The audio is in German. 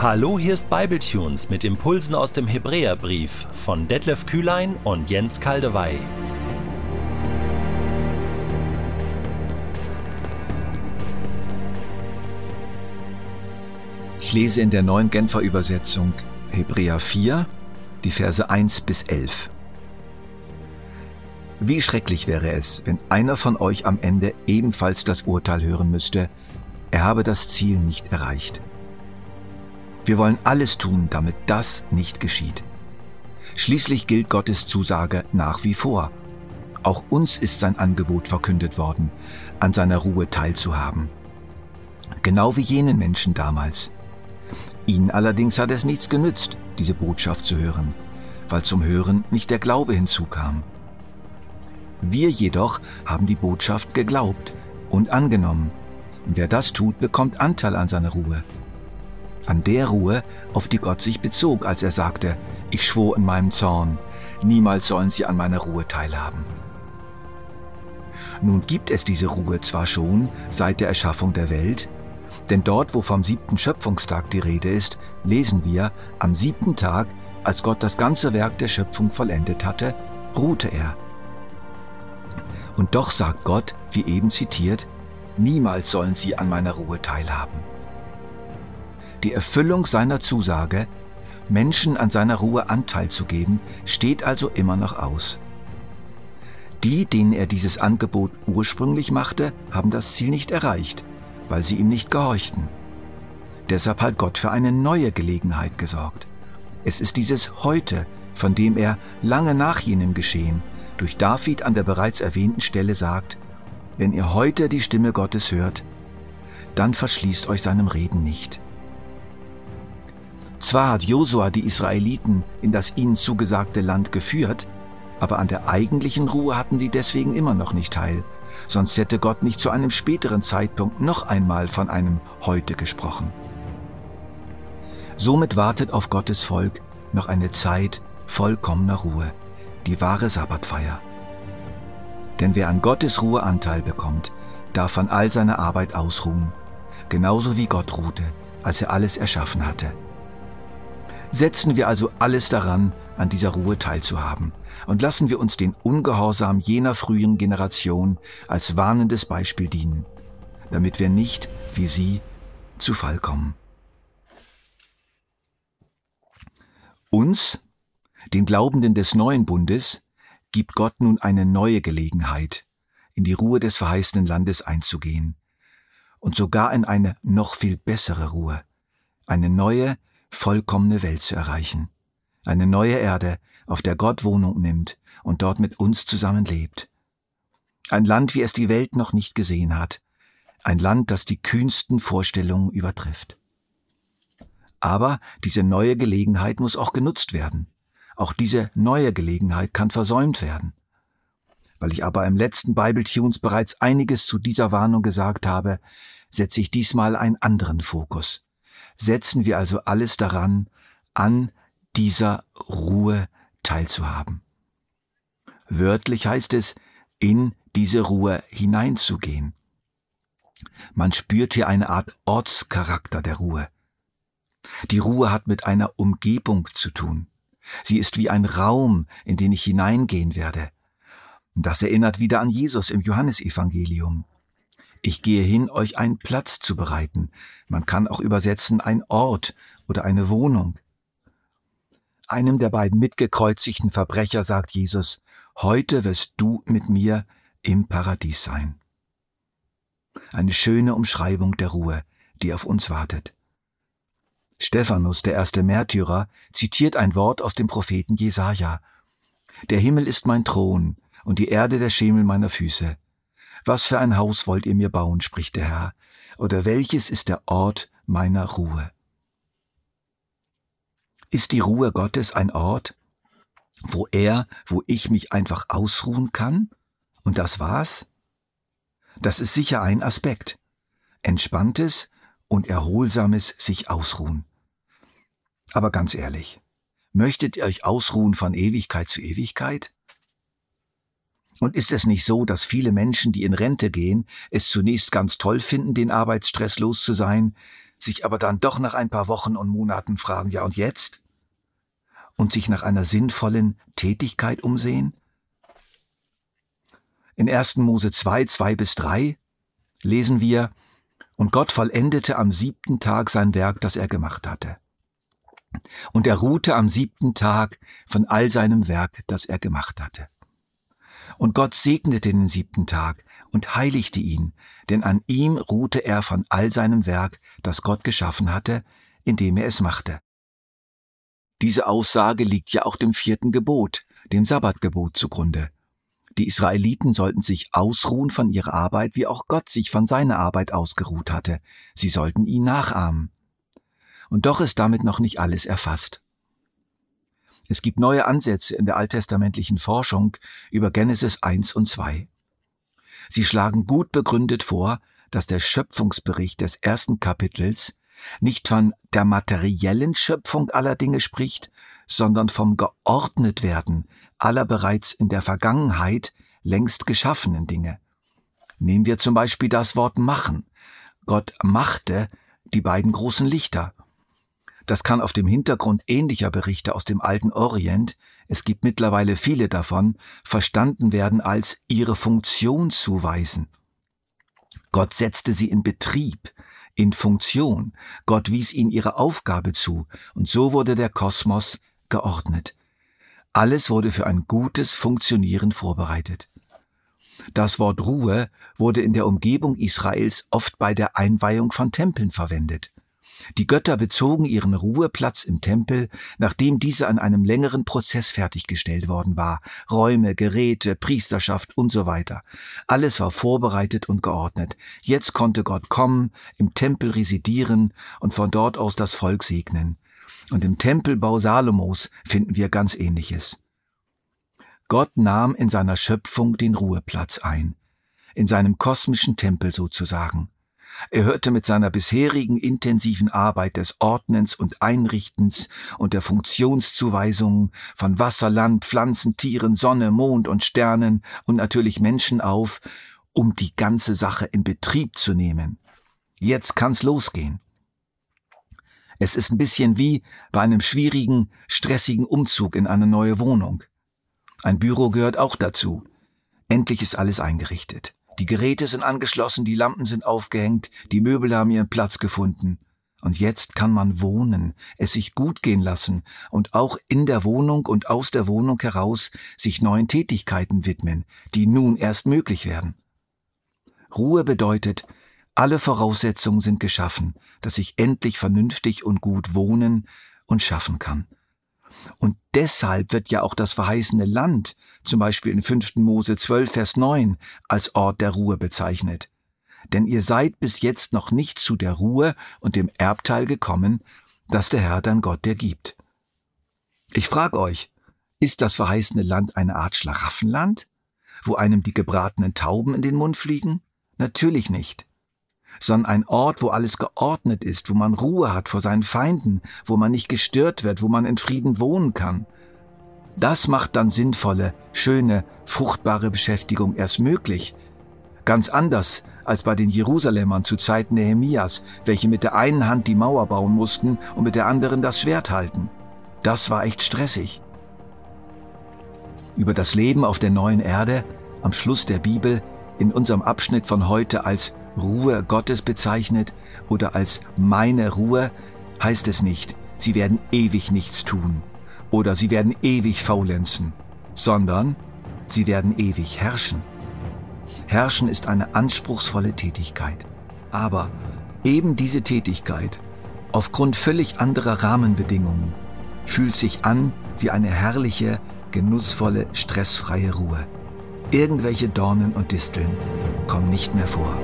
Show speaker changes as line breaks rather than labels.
Hallo, hier ist Bibletunes mit Impulsen aus dem Hebräerbrief von Detlef Kühlein und Jens Kaldewey.
Ich lese in der neuen Genfer Übersetzung Hebräer 4, die Verse 1 bis 11. Wie schrecklich wäre es, wenn einer von euch am Ende ebenfalls das Urteil hören müsste, er habe das Ziel nicht erreicht. Wir wollen alles tun, damit das nicht geschieht. Schließlich gilt Gottes Zusage nach wie vor. Auch uns ist sein Angebot verkündet worden, an seiner Ruhe teilzuhaben. Genau wie jenen Menschen damals. Ihnen allerdings hat es nichts genützt, diese Botschaft zu hören, weil zum Hören nicht der Glaube hinzukam. Wir jedoch haben die Botschaft geglaubt und angenommen. Wer das tut, bekommt Anteil an seiner Ruhe. An der Ruhe, auf die Gott sich bezog, als er sagte, ich schwor in meinem Zorn, niemals sollen sie an meiner Ruhe teilhaben. Nun gibt es diese Ruhe zwar schon seit der Erschaffung der Welt, denn dort, wo vom siebten Schöpfungstag die Rede ist, lesen wir, am siebten Tag, als Gott das ganze Werk der Schöpfung vollendet hatte, ruhte er. Und doch sagt Gott, wie eben zitiert, niemals sollen sie an meiner Ruhe teilhaben. Die Erfüllung seiner Zusage, Menschen an seiner Ruhe Anteil zu geben, steht also immer noch aus. Die, denen er dieses Angebot ursprünglich machte, haben das Ziel nicht erreicht, weil sie ihm nicht gehorchten. Deshalb hat Gott für eine neue Gelegenheit gesorgt. Es ist dieses Heute, von dem er lange nach jenem Geschehen durch David an der bereits erwähnten Stelle sagt, wenn ihr heute die Stimme Gottes hört, dann verschließt euch seinem Reden nicht. Zwar hat Josua die Israeliten in das ihnen zugesagte Land geführt, aber an der eigentlichen Ruhe hatten sie deswegen immer noch nicht teil, sonst hätte Gott nicht zu einem späteren Zeitpunkt noch einmal von einem Heute gesprochen. Somit wartet auf Gottes Volk noch eine Zeit vollkommener Ruhe die wahre Sabbatfeier. Denn wer an Gottes Ruhe Anteil bekommt, darf an all seiner Arbeit ausruhen, genauso wie Gott ruhte, als er alles erschaffen hatte. Setzen wir also alles daran, an dieser Ruhe teilzuhaben, und lassen wir uns den Ungehorsam jener frühen Generation als warnendes Beispiel dienen, damit wir nicht, wie sie, zu Fall kommen. Uns den Glaubenden des neuen Bundes gibt Gott nun eine neue Gelegenheit, in die Ruhe des verheißenen Landes einzugehen und sogar in eine noch viel bessere Ruhe, eine neue, vollkommene Welt zu erreichen, eine neue Erde, auf der Gott Wohnung nimmt und dort mit uns zusammenlebt. Ein Land, wie es die Welt noch nicht gesehen hat, ein Land, das die kühnsten Vorstellungen übertrifft. Aber diese neue Gelegenheit muss auch genutzt werden. Auch diese neue Gelegenheit kann versäumt werden. Weil ich aber im letzten Bible Tunes bereits einiges zu dieser Warnung gesagt habe, setze ich diesmal einen anderen Fokus. Setzen wir also alles daran, an dieser Ruhe teilzuhaben. Wörtlich heißt es, in diese Ruhe hineinzugehen. Man spürt hier eine Art Ortscharakter der Ruhe. Die Ruhe hat mit einer Umgebung zu tun. Sie ist wie ein Raum, in den ich hineingehen werde. Das erinnert wieder an Jesus im Johannesevangelium. Ich gehe hin, euch einen Platz zu bereiten. Man kann auch übersetzen ein Ort oder eine Wohnung. Einem der beiden mitgekreuzigten Verbrecher sagt Jesus, heute wirst du mit mir im Paradies sein. Eine schöne Umschreibung der Ruhe, die auf uns wartet. Stephanus, der erste Märtyrer, zitiert ein Wort aus dem Propheten Jesaja. Der Himmel ist mein Thron und die Erde der Schemel meiner Füße. Was für ein Haus wollt ihr mir bauen, spricht der Herr, oder welches ist der Ort meiner Ruhe? Ist die Ruhe Gottes ein Ort, wo er, wo ich mich einfach ausruhen kann? Und das war's? Das ist sicher ein Aspekt. Entspanntes und erholsames sich ausruhen. Aber ganz ehrlich, möchtet ihr euch ausruhen von Ewigkeit zu Ewigkeit? Und ist es nicht so, dass viele Menschen, die in Rente gehen, es zunächst ganz toll finden, den Arbeitsstress los zu sein, sich aber dann doch nach ein paar Wochen und Monaten fragen, ja und jetzt? Und sich nach einer sinnvollen Tätigkeit umsehen? In 1. Mose 2, 2 bis 3 lesen wir, und Gott vollendete am siebten Tag sein Werk, das er gemacht hatte. Und er ruhte am siebten Tag von all seinem Werk, das er gemacht hatte. Und Gott segnete den siebten Tag und heiligte ihn, denn an ihm ruhte er von all seinem Werk, das Gott geschaffen hatte, indem er es machte. Diese Aussage liegt ja auch dem vierten Gebot, dem Sabbatgebot zugrunde. Die Israeliten sollten sich ausruhen von ihrer Arbeit, wie auch Gott sich von seiner Arbeit ausgeruht hatte. Sie sollten ihn nachahmen. Und doch ist damit noch nicht alles erfasst. Es gibt neue Ansätze in der alttestamentlichen Forschung über Genesis 1 und 2. Sie schlagen gut begründet vor, dass der Schöpfungsbericht des ersten Kapitels nicht von der materiellen Schöpfung aller Dinge spricht, sondern vom Geordnetwerden aller bereits in der Vergangenheit längst geschaffenen Dinge. Nehmen wir zum Beispiel das Wort machen. Gott machte die beiden großen Lichter. Das kann auf dem Hintergrund ähnlicher Berichte aus dem alten Orient, es gibt mittlerweile viele davon, verstanden werden als ihre Funktion zuweisen. Gott setzte sie in Betrieb, in Funktion. Gott wies ihnen ihre Aufgabe zu, und so wurde der Kosmos geordnet. Alles wurde für ein gutes Funktionieren vorbereitet. Das Wort Ruhe wurde in der Umgebung Israels oft bei der Einweihung von Tempeln verwendet. Die Götter bezogen ihren Ruheplatz im Tempel, nachdem dieser an einem längeren Prozess fertiggestellt worden war. Räume, Geräte, Priesterschaft und so weiter. Alles war vorbereitet und geordnet. Jetzt konnte Gott kommen, im Tempel residieren und von dort aus das Volk segnen. Und im Tempelbau Salomos finden wir ganz ähnliches. Gott nahm in seiner Schöpfung den Ruheplatz ein, in seinem kosmischen Tempel sozusagen. Er hörte mit seiner bisherigen intensiven Arbeit des Ordnens und Einrichtens und der Funktionszuweisungen von Wasser, Land, Pflanzen, Tieren, Sonne, Mond und Sternen und natürlich Menschen auf, um die ganze Sache in Betrieb zu nehmen. Jetzt kann's losgehen. Es ist ein bisschen wie bei einem schwierigen, stressigen Umzug in eine neue Wohnung. Ein Büro gehört auch dazu. Endlich ist alles eingerichtet. Die Geräte sind angeschlossen, die Lampen sind aufgehängt, die Möbel haben ihren Platz gefunden. Und jetzt kann man wohnen, es sich gut gehen lassen und auch in der Wohnung und aus der Wohnung heraus sich neuen Tätigkeiten widmen, die nun erst möglich werden. Ruhe bedeutet, alle Voraussetzungen sind geschaffen, dass ich endlich vernünftig und gut wohnen und schaffen kann. Und deshalb wird ja auch das verheißene Land, zum Beispiel in 5. Mose 12, Vers 9, als Ort der Ruhe bezeichnet. Denn ihr seid bis jetzt noch nicht zu der Ruhe und dem Erbteil gekommen, das der Herr dein Gott dir gibt. Ich frage euch, ist das verheißene Land eine Art Schlaraffenland, wo einem die gebratenen Tauben in den Mund fliegen? Natürlich nicht sondern ein Ort, wo alles geordnet ist, wo man Ruhe hat vor seinen Feinden, wo man nicht gestört wird, wo man in Frieden wohnen kann. Das macht dann sinnvolle, schöne, fruchtbare Beschäftigung erst möglich. Ganz anders als bei den Jerusalemern zu Zeiten Nehemias, welche mit der einen Hand die Mauer bauen mussten und mit der anderen das Schwert halten. Das war echt stressig. Über das Leben auf der neuen Erde, am Schluss der Bibel, in unserem Abschnitt von heute als Ruhe Gottes bezeichnet oder als meine Ruhe, heißt es nicht, sie werden ewig nichts tun oder sie werden ewig faulenzen, sondern sie werden ewig herrschen. Herrschen ist eine anspruchsvolle Tätigkeit. Aber eben diese Tätigkeit, aufgrund völlig anderer Rahmenbedingungen, fühlt sich an wie eine herrliche, genussvolle, stressfreie Ruhe. Irgendwelche Dornen und Disteln kommen nicht mehr vor.